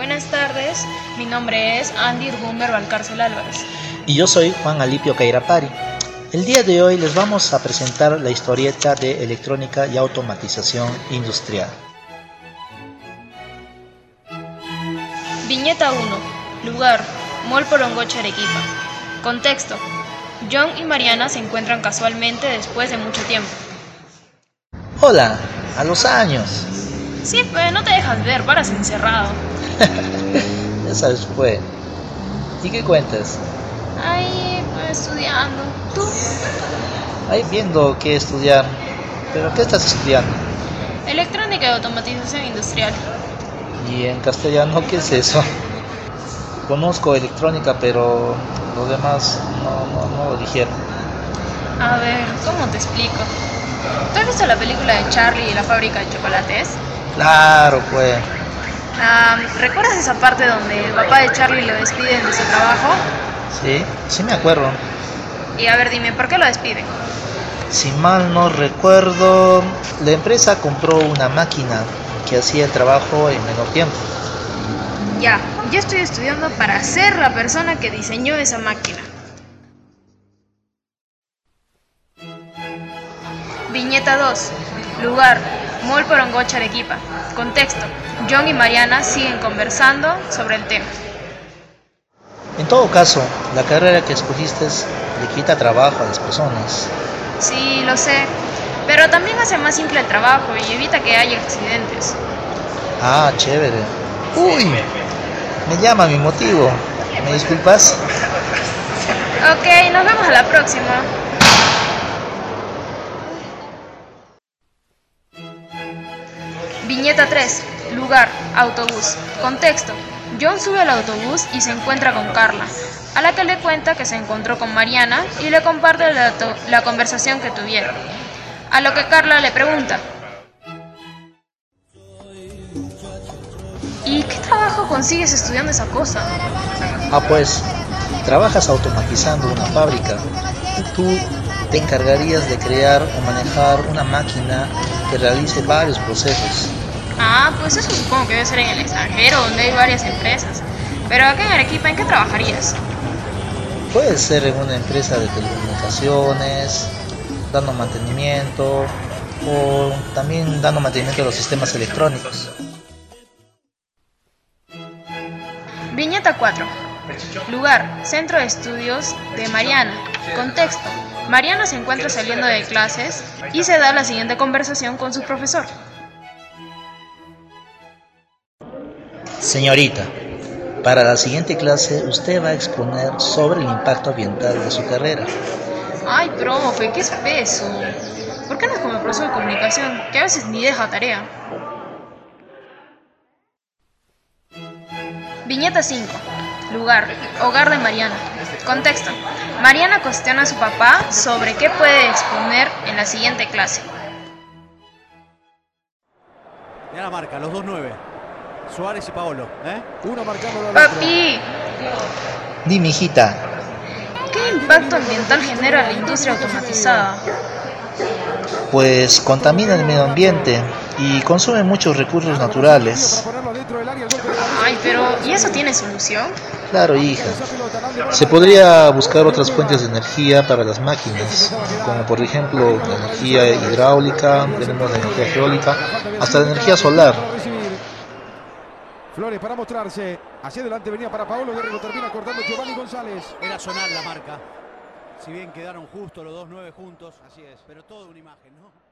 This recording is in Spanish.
Buenas tardes, mi nombre es Andy Rumber Valcárcel Álvarez. Y yo soy Juan Alipio Cairapari. El día de hoy les vamos a presentar la historieta de electrónica y automatización industrial. Viñeta 1. Lugar. Mall Porongocha Arequipa. Contexto. John y Mariana se encuentran casualmente después de mucho tiempo. Hola, a los años. Sí, pues no te dejas ver, paras encerrado. ya sabes, fue. ¿Y qué cuentas? Ahí, pues estudiando. ¿Tú? Ahí viendo qué estudiar. ¿Pero qué estás estudiando? Electrónica y automatización industrial. ¿Y en castellano qué es eso? Conozco electrónica, pero lo demás no, no, no lo dijeron. A ver, ¿cómo te explico? ¿Tú has visto la película de Charlie y la fábrica de chocolates? Claro, pues. Ah, ¿Recuerdas esa parte donde el papá de Charlie lo despiden de su trabajo? Sí, sí me acuerdo. Y a ver, dime, ¿por qué lo despiden? Si mal no recuerdo, la empresa compró una máquina que hacía el trabajo en menor tiempo. Ya, yo estoy estudiando para ser la persona que diseñó esa máquina. Viñeta 2. Lugar. Mall Porongocha Arequipa. Contexto. John y Mariana siguen conversando sobre el tema. En todo caso, la carrera que escogiste le quita trabajo a las personas. Sí, lo sé. Pero también hace más simple el trabajo y evita que haya accidentes. Ah, chévere. Uy, me llama mi motivo. ¿Me disculpas? Ok, nos vemos a la próxima. Viñeta 3. Lugar. Autobús. Contexto. John sube al autobús y se encuentra con Carla, a la que le cuenta que se encontró con Mariana y le comparte la, conversación que tuvieron. A lo que Carla le pregunta. ¿Y qué trabajo consigues estudiando esa cosa? Ah, pues, trabajas automatizando una fábrica. Tú te encargarías de crear o manejar una máquina que realice varios procesos. Ah, pues eso supongo que debe ser en el extranjero, donde hay varias empresas. Pero acá en Arequipa, ¿en qué trabajarías? Puede ser en una empresa de telecomunicaciones, dando mantenimiento o también dando mantenimiento a los sistemas electrónicos. Viñeta 4. Lugar, Centro de Estudios de Mariana. Contexto. Mariana se encuentra saliendo de clases y se da la siguiente conversación con su profesor. Señorita, para la siguiente clase usted va a exponer sobre el impacto ambiental de su carrera. Ay, profe, qué espeso. ¿Por qué no es como el profesor de comunicación, que a veces ni deja tarea? Viñeta 5. Lugar, hogar de Mariana. Contexto. Mariana cuestiona a su papá sobre qué puede exponer en la siguiente clase. Ya la marca, los dos nueve. Suárez y Paolo, ¿eh? Uno marcando la Papi, Dime, hijita, ¿qué impacto ambiental genera la industria automatizada? pues contamina el medio ambiente y consume muchos recursos naturales. Ay, pero ¿y eso tiene solución? Claro, hija. Se podría buscar otras fuentes de energía para las máquinas, como por ejemplo la energía hidráulica, tenemos la energía geólica, hasta la energía solar. Flores para mostrarse. Hacia adelante venía para Paolo Guerrero. Termina cortando Giovanni González. Era sonar la marca. Si bien quedaron justo los dos nueve juntos, así es, pero toda una imagen, ¿no?